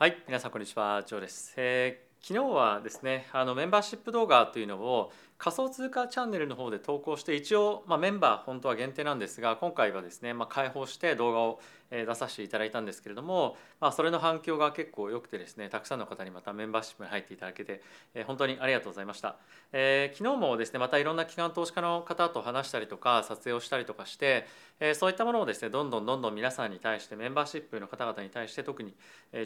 はい、皆さんこんにちは、ジョーです。えー昨日はですね、あのメンバーシップ動画というのを仮想通貨チャンネルの方で投稿して一応、まあ、メンバー本当は限定なんですが今回はですね、まあ、開放して動画を出させていただいたんですけれども、まあ、それの反響が結構良くてですねたくさんの方にまたメンバーシップに入っていただけて、えー本当にありがとうございました、えー昨日もですねまたいろんな機関投資家の方と話したりとか撮影をしたりとかして、えーそういったものをですねどんどんどんどん皆さんに対してメンバーシップの方々に対して特に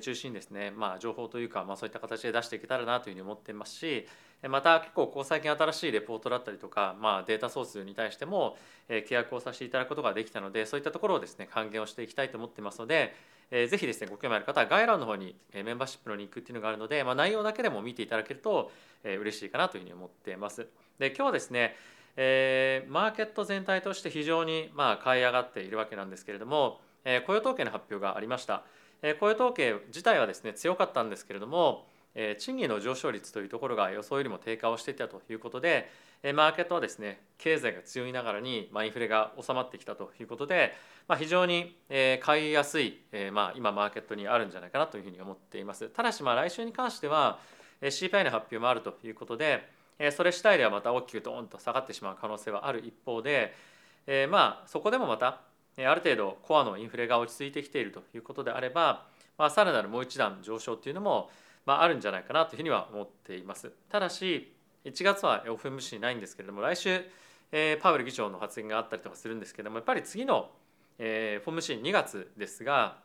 中心にですね、まあ、情報というか、まあ、そういった形で出していけたらなというふうに思ってますしまた結構ここ最近新しいレポートだったりとか、まあ、データソースに対しても契約をさせていただくことができたのでそういったところをですね還元をしていきたいと思ってますので、えーぜひですねご興味ある方は概要欄の方にメンバーシップのリンクっていうのがあるので、まあ、内容だけでも見ていただけるとえ嬉しいかなというふうに思っています。で今日はですねえーマーケット全体として非常にまあ買い上がっているわけなんですけれども、えー雇用統計の発表がありました。えー雇用統計自体はですね強かったんですけれども、賃金の上昇率というところが予想よりも低下をしていたということで、マーケットはですね経済が強いながらに、インフレが収まってきたということで、非常に、買いやすい、今マーケットにあるんじゃないかなというふうに思っています。ただしまあ来週に関しては、CPI の発表もあるということで、それ次第ではまた大きくドーンと下がってしまう可能性はある一方で、まあそこでもまたある程度コアのインフレが落ち着いてきているということであれば、まあ、さらなるもう一段上昇というのも、まあ、あるんじゃないかなというふうには思っています。ただし1月は FMC ないんですけれども来週、えーパウエル議長の発言があったりとかするんですけどもやっぱり次の、えー、FOMC2 月ですが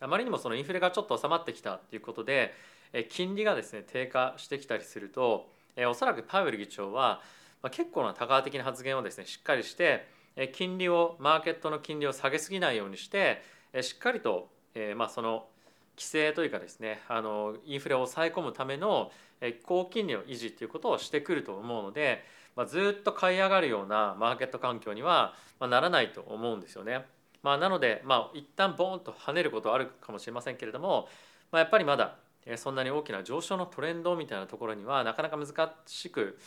あまりにもそのインフレがちょっと収まってきたということで、えー金利がですね低下してきたりすると、えーおそらくパウエル議長は、まあ、結構な多価的な発言をですねしっかりしてえー金利をマーケットの金利を下げすぎないようにしてえーしっかりと、えーまあ、その規制というかですねあのインフレを抑え込むためのえ高金利の維持ということをしてくると思うので、まあ、ずっと買い上がるようなマーケット環境には、ま、ならないと思うんですよね。まあ、なので、まあ、一旦ボーンと跳ねることはあるかもしれませんけれども、まあ、やっぱりまだえそんなに大きな上昇のトレンドみたいなところにはなかなか難しく、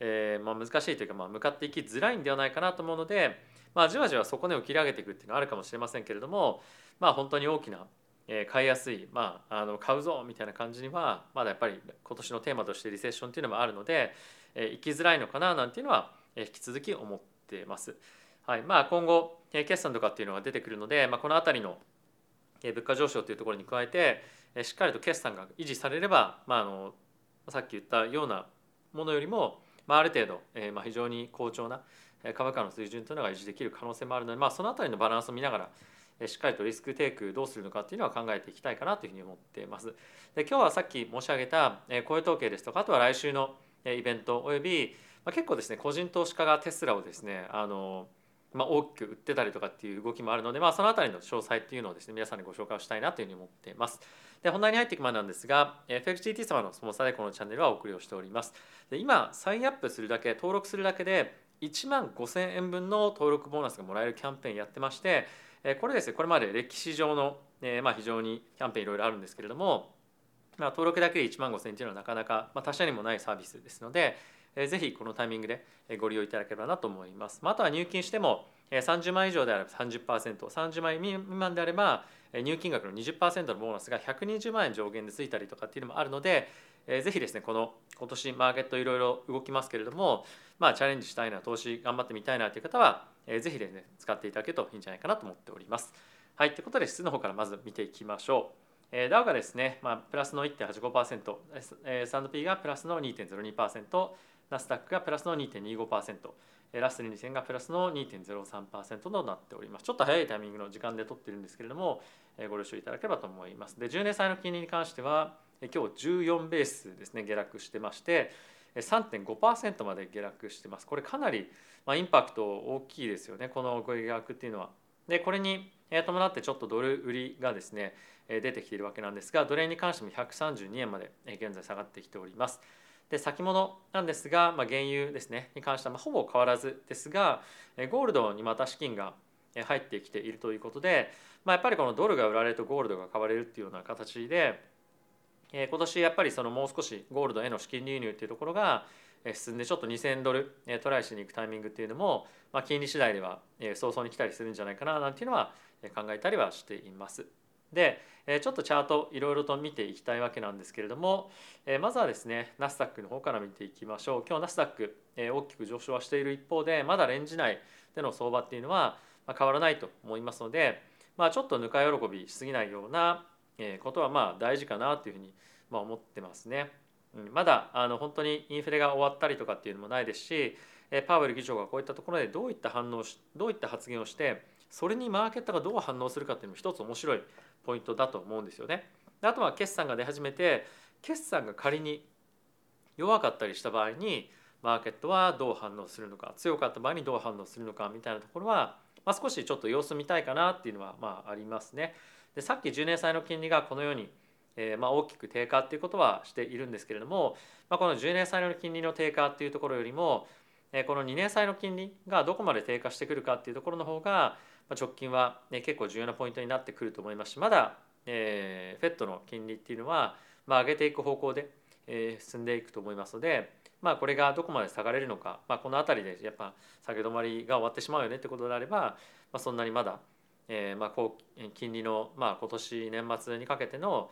えーまあ、難しいというか、まあ、向かっていきづらいんではないかなと思うので、まあ、じわじわ底根を切り上げていくっていうのはあるかもしれませんけれども、まあ、本当に大きな、買いやすい、まあ、あの買うぞみたいな感じにはまだやっぱり今年のテーマとしてリセッションっていうのもあるので、えー生きづらいのかななんていうのは、引き続き思ってます。はいまあ、今後、決算とかっていうのが出てくるので、まあ、この辺りの物価上昇というところに加えてしっかりと決算が維持されれば、まあ、あのさっき言ったようなものよりも、まあ、ある程度、えまあ、非常に好調な株価の水準というのが維持できる可能性もあるので、まあ、その辺りのバランスを見ながらしっかりとリスクテイクどうするのかっていうのは考えていきたいかなというふうに思っています。で今日はさっき申し上げたえー雇用統計ですとかあとは来週のイベントおよび、まあ、結構ですね個人投資家がテスラをですねあのまあ、大きく売ってたりとかっていう動きもあるので、まあ、そのあたりの詳細っていうのをですね皆さんにご紹介をしたいなというふうに思っています。で本題に入っていく前なんですが FXGT 様のスポンサーでこのチャンネルはお送りをしております。で今サインアップするだけ登録するだけで1万5000円分の登録ボーナスがもらえるキャンペーンやってましてこれですねこれまで歴史上の、えーまあ、非常にキャンペーンいろいろあるんですけれども、まあ、登録だけで1万5000円というのはなかなか、まあ、他社にもないサービスですので、えーぜひこのタイミングでご利用いただければなと思います。まあ、あとは入金しても30万以上であれば 30%30 万未満であれば入金額の20%のボーナスが120万円上限でついたりとかっていうのもあるので、えーぜひですねこの今年マーケットいろいろ動きますけれども、まあ、チャレンジしたいな投資頑張ってみたいなという方は、えーぜひですね使っていただけるといいんじゃないかなと思っております。はいということで質の方からまず見ていきましょう。えーダウがですね、まあ、プラスの1.85%、えー S&P がプラスの2.02%、ナスダックがプラスの2.25%、えーラッセル2000がプラスの2.03%となっております。ちょっと早いタイミングの時間で取ってるんですけれども、えーご了承いただければと思います。で、10年債の金利に関しては、えー今日14ベースですね、下落してまして、3.5%まで下落してます。これかなり、ま、インパクト大きいですよね、この下落っていうのは。で、これに伴ってちょっとドル売りがですね、出てきているわけなんですが、ドル円に関しても132円まで現在下がってきております。で先物なんですが、まあ、原油ですねに関してはほぼ変わらずですがゴールドにまた資金が入ってきているということで、まあ、やっぱりこのドルが売られるとゴールドが買われるっていうような形で、え今年やっぱりそのもう少しゴールドへの資金流入っていうところが進んでちょっと2000ドルトライしに行くタイミングっていうのも、まあ、金利次第では早々に来たりするんじゃないかななんていうのは考えたりはしています。でちょっとチャートいろいろと見ていきたいわけなんですけれどもまずはですねナスダックの方から見ていきましょう今日ナスダック大きく上昇はしている一方でまだレンジ内での相場っていうのは変わらないと思いますので、まあ、ちょっとぬか喜びしすぎないようなことはまあ大事かなというふうに思ってますね。まだあの本当にインフレが終わったりとかっていうのもないですしパウエル議長がこういったところでどういった反応しどういった発言をしてそれにマーケットがどう反応するかっていうのも一つ面白いポイントだと思うんですよね。あとは決算が出始めて決算が仮に弱かったりした場合にマーケットはどう反応するのか強かった場合にどう反応するのかみたいなところは、まあ、少しちょっと様子見たいかなっていうのはまあありますね。でさっき10年債の金利がこのようにえー、まあ大きく低下っていうことはしているんですけれども、まあ、この10年債の金利の低下っていうところよりも、えー、この2年債の金利がどこまで低下してくるかっていうところの方が、まあ、直近は、ね、結構重要なポイントになってくると思いますしまだ、えー、FED の金利っていうのは、まあ、上げていく方向で、えー、進んでいくと思いますので、まあ、これがどこまで下がれるのか、まあ、この辺りでやっぱ下げ止まりが終わってしまうよねってことであれば、まあ、そんなにまだ、えーまあ、こう金利の、まあ、今年年末にかけての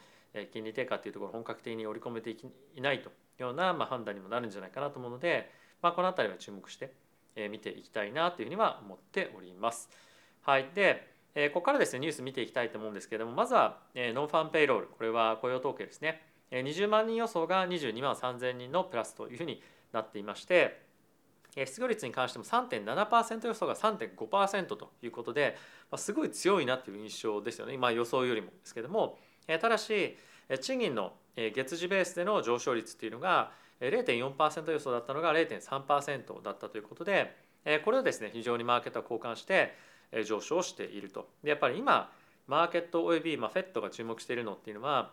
金利低下っていうところを本格的に織り込めていないというような、まあ、判断にもなるんじゃないかなと思うので、まあ、この辺りは注目して見ていきたいなというふうには思っております。はい、でここからですねニュース見ていきたいと思うんですけれどもまずはノンファンペイロール。これは雇用統計ですね。20万人予想が22万3000人のプラスというふうになっていまして失業率に関しても3.7%予想が3.5%ということで、ますごい強いなという印象ですよね、まあ、予想よりもですけどもただし賃金の月次ベースでの上昇率っていうのが0.4%予想だったのが0.3%だったということでこれをですね非常にマーケットは交換して上昇していると。でやっぱり今マーケットおよびまあ FED が注目しているのっていうのは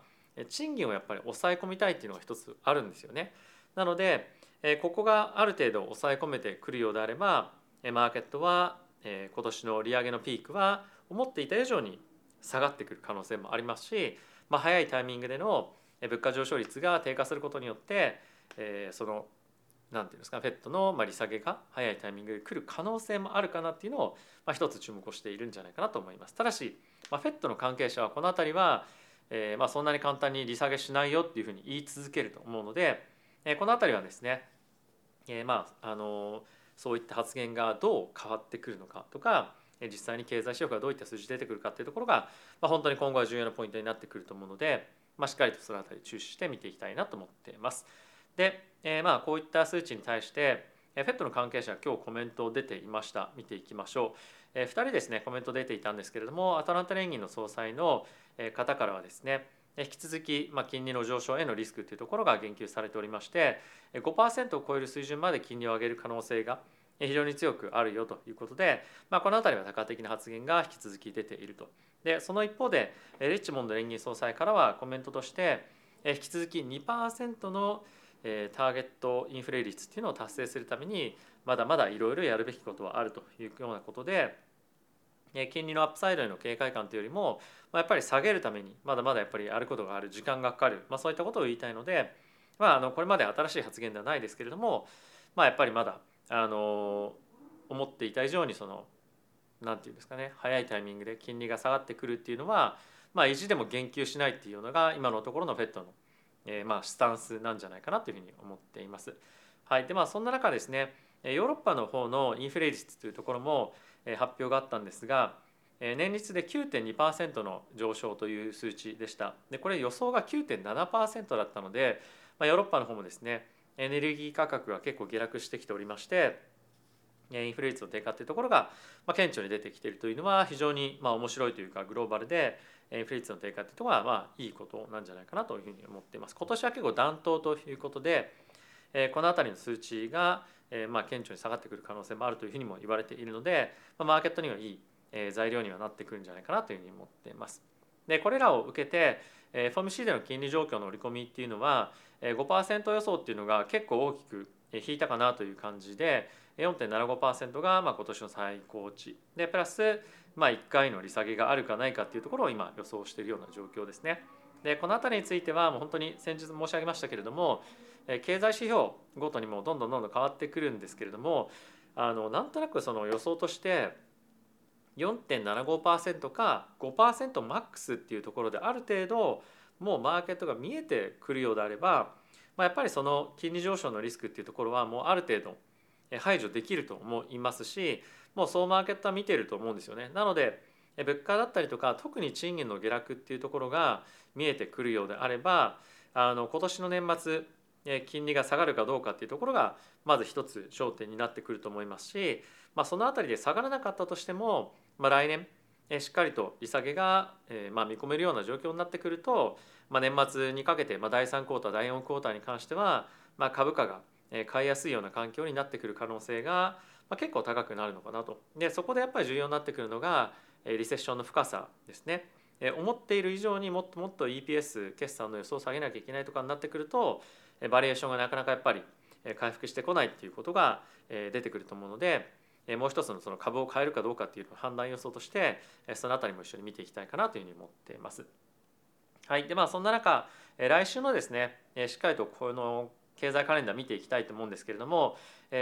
賃金をやっぱり抑え込みたいっていうのが一つあるんですよね。なのでここがある程度抑え込めてくるようであればマーケットは今年の利上げのピークは思っていた以上に下がってくる可能性もありますし、まあ、早いタイミングでの物価上昇率が低下することによって、その何て言うんですか FED の利下げが早いタイミングで来る可能性もあるかなっていうのを、まあ、一つ注目をしているんじゃないかなと思います。ただし、まあ、FED の関係者はこの辺りは、えー、まあそんなに簡単に利下げしないよっていうふうに言い続けると思うので、え、この辺りはですね、え、まああのそういった発言がどう変わってくるのかとか実際に経済指標がどういった数字出てくるかっていうところが、まあ、本当に今後は重要なポイントになってくると思うので、まあ、しっかりとその辺り注視して見ていきたいなと思っています。で、えー、まあこういった数値に対して FED の関係者今日コメントを出ていました見ていきましょう、えー、2人ですねコメント出ていたんですけれどもアトランタ連銀の総裁の方からはですね引き続き、まあ、金利の上昇へのリスクというところが言及されておりまして5%を超える水準まで金利を上げる可能性が非常に強くあるよということで、まあ、この辺りは多角的な発言が引き続き出ていると。でその一方でリッチモンド連銀総裁からはコメントとして引き続き2%のターゲットインフレ率っていうのを達成するためにまだまだいろいろやるべきことはあるというようなことで金利のアップサイドへの警戒感というよりもやっぱり下げるためにまだまだやっぱりやることがある時間がかかる、まあ、そういったことを言いたいので、まあ、あのこれまで新しい発言ではないですけれども、まあ、やっぱりまだあの思っていた以上にその何て言うんですかね早いタイミングで金利が下がってくるっていうのは、まあ、意地でも言及しないっていうのが今のところの FED の、えー、まあスタンスなんじゃないかなというふうに思っています。はい、でまあそんな中ですねヨーロッパの方のインフレ率というところも発表があったんですが年率で9.2%の上昇という数値でした。でこれ予想が9.7%だったので、まあ、ヨーロッパの方もですねエネルギー価格が結構下落してきておりましてインフレ率の低下っていうところが顕著に出てきているというのは非常にまあ面白いというかグローバルでインフレ率の低下っていうところはまあいいことなんじゃないかなというふうに思っています。今年は結構暖冬ということでこの辺りの数値がえまあ顕著に下がってくる可能性もあるというふうにも言われているのでまあマーケットにはいいえ材料にはなってくるんじゃないかなというふうに思っています。でこれらを受けてえ FOMC での金利状況の織り込みっていうのはえ5%予想っていうのが結構大きく引いたかなという感じで4.75%がまあ今年の最高値でプラスまあ1回の利下げがあるかないかっていうところを今予想しているような状況ですね。でこの辺りについてはもう本当に先日申し上げましたけれども経済指標ごとにもどんどんどんどん変わってくるんですけれどもあのなんとなくその予想として4.75%か5%マックスっていうところである程度もうマーケットが見えてくるようであれば、まあ、やっぱりその金利上昇のリスクっていうところはもうある程度排除できると思いますしもう総マーケットは見てると思うんですよね。なので物価だったりとか特に賃金の下落っていうところが見えてくるようであればあの今年の年末金利が下がるかどうかっていうところがまず一つ焦点になってくると思いますし、まあ、その辺りで下がらなかったとしても、まあ、来年しっかりと利下げがま見込めるような状況になってくると、まあ、年末にかけてま第3クォーター第4クォーターに関してはま株価が買いやすいような環境になってくる可能性が結構高くなるのかなと。でそこでやっぱり重要になってくるのがリセッションの深さですね。思っている以上にもっともっと EPS 決算の予想を下げなきゃいけないとかになってくるとバリエーションがなかなかやっぱり回復してこないっていうことが出てくると思うのでもう一つのその株を変えるかどうかっていう判断予想としてそのあたりも一緒に見ていきたいかなというふうに思っています。はい、でまあそんな中来週のですねしっかりとこの経済カレンダー見ていきたいと思うんですけれども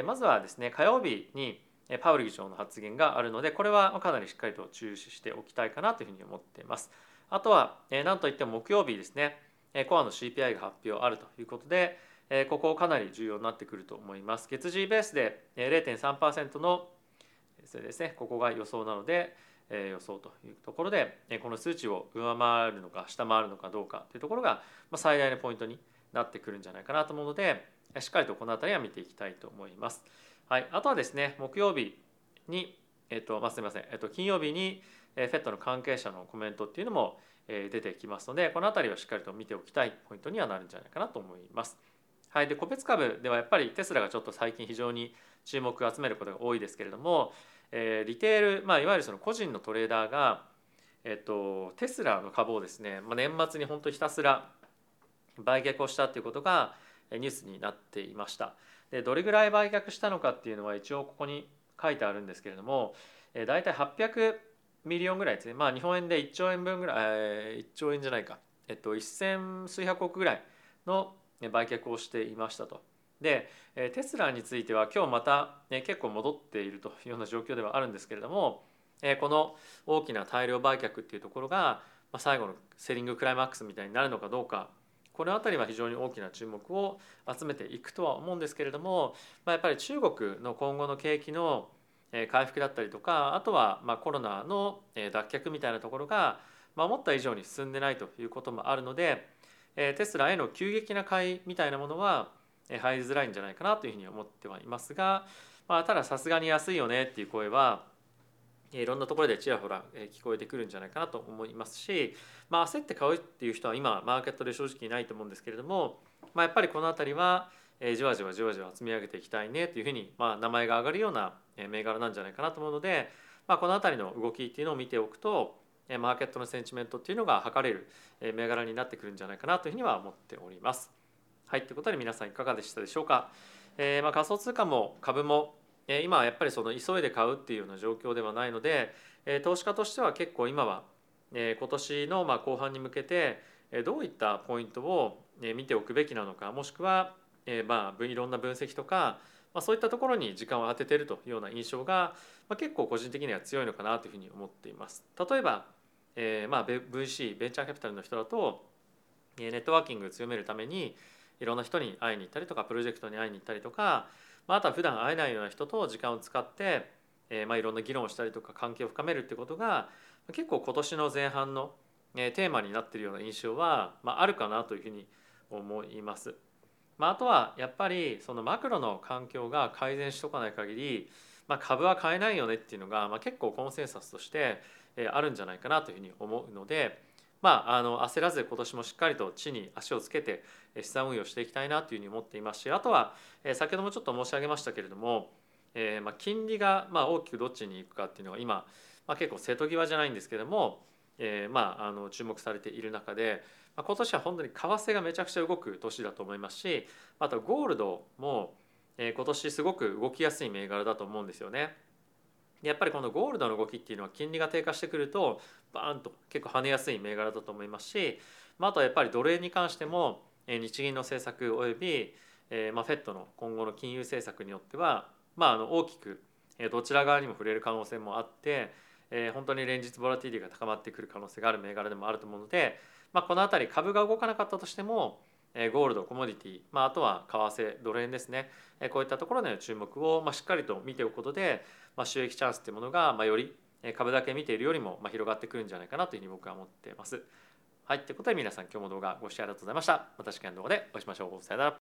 まずはですね火曜日にパウル議長の発言があるのでこれはかなりしっかりと注視しておきたいかなというふうに思っています。あとは何といっても木曜日ですねコアの CPI が発表あるということでここかなり重要になってくると思います。月次ベースで0.3%のそれですねここが予想なので予想というところでこの数値を上回るのか下回るのかどうかというところが最大のポイントになってくるんじゃないかなと思うのでしっかりとこの辺りは見ていきたいと思います。はい、あとはですね木曜日に、えっとま、すみません、えっと、金曜日に FED の関係者のコメントっていうのも出てきますのでこの辺りはしっかりと見ておきたいポイントにはなるんじゃないかなと思います。はい、で個別株ではやっぱりテスラがちょっと最近非常に注目を集めることが多いですけれども、えー、リテール、まあ、いわゆるその個人のトレーダーが、えっと、テスラの株をですね、まあ、年末に本当ひたすら売却をしたということがニュースになっていました。でどれぐらい売却したのかっていうのは一応ここに書いてあるんですけれども、えー、大体800 million ぐらいですねまあ日本円で1兆円分ぐらい、え、1兆円じゃないかえっと1000数百億ぐらいの売却をしていましたと。でテスラについては今日またね結構戻っているというような状況ではあるんですけれどもこの大きな大量売却っていうところが最後のセリングクライマックスみたいになるのかどうかこの辺りは非常に大きな注目を集めていくとは思うんですけれども、ま、やっぱり中国の今後の景気の回復だったりとかあとはまコロナの脱却みたいなところが思った以上に進んでないということもあるのでテスラへの急激な買いみたいなものは入りづらいんじゃないかなというふうに思ってはいますが、まあ、たださすがに安いよねっていう声はいろんなところでちらほら聞こえてくるんじゃないかなと思いますし、まあ、焦って買うっていう人は今マーケットで正直いないと思うんですけれども、まあ、やっぱりこの辺りはじわじわじわじわ積み上げていきたいねというふうに、まあ、名前が上がるような銘柄なんじゃないかなと思うので、まあ、この辺りの動きっていうのを見ておくとマーケットのセンチメントっていうのが測れる銘柄になってくるんじゃないかなというふうには思っております。はい、ということで皆さんいかがでしたでしょうか？えー、まあ仮想通貨も株も今はやっぱりその急いで買うっていうような状況ではないので投資家としては結構今は今年のまあ後半に向けてどういったポイントを見ておくべきなのかもしくはまあいろんな分析とかまあそういったところに時間を当てているというような印象がまあ結構個人的には強いのかなというふうに思っています。例えばえまあ VC ベンチャーキャピタルの人だとネットワーキングを強めるためにいろんな人に会いに行ったりとかプロジェクトに会いに行ったりとかまあ、あとは普段会えないような人と時間を使って、えー、まあいろんな議論をしたりとか関係を深めるってことが結構今年の前半の、えー、テーマになっているような印象は、まあ、あるかなというふうに思います。まあ、あとはやっぱりそのマクロの環境が改善しとかない限り、まあ、株は買えないよねっていうのが、まあ、結構コンセンサスとしてあるんじゃないかなというふうに思うので、まあ、あの焦らず今年もしっかりと地に足をつけて資産運用していきたいなというふうに思っていますしあとは先ほどもちょっと申し上げましたけれども、えー、まあ金利がまあ大きくどっちに行くかっていうのは今、まあ、結構瀬戸際じゃないんですけれども、えー、まああの注目されている中で、今年は本当に為替がめちゃくちゃ動く年だと思いますしあとゴールドも今年すごく動きやすい銘柄だと思うんですよね。やっぱりこのゴールドの動きっていうのは金利が低下してくるとバーンと結構跳ねやすい銘柄だと思いますし、あ、とはやっぱりドル円に関しても日銀の政策および、えー、まあ FED の今後の金融政策によっては、まあ、の大きくどちら側にも触れる可能性もあって、本当に連日ボラティリティが高まってくる可能性がある銘柄でもあると思うので、まあ、この辺り株が動かなかったとしてもゴールドコモディティ、まあ、あとは為替ドル円ですねこういったところでの注目をましっかりと見ておくことで、まあ、収益チャンスというものがまより株だけ見ているよりもま広がってくるんじゃないかなというふうに僕は思っています。はい、ということで皆さん今日も動画ご視聴ありがとうございました。また次回の動画でお会いしましょう。さよなら。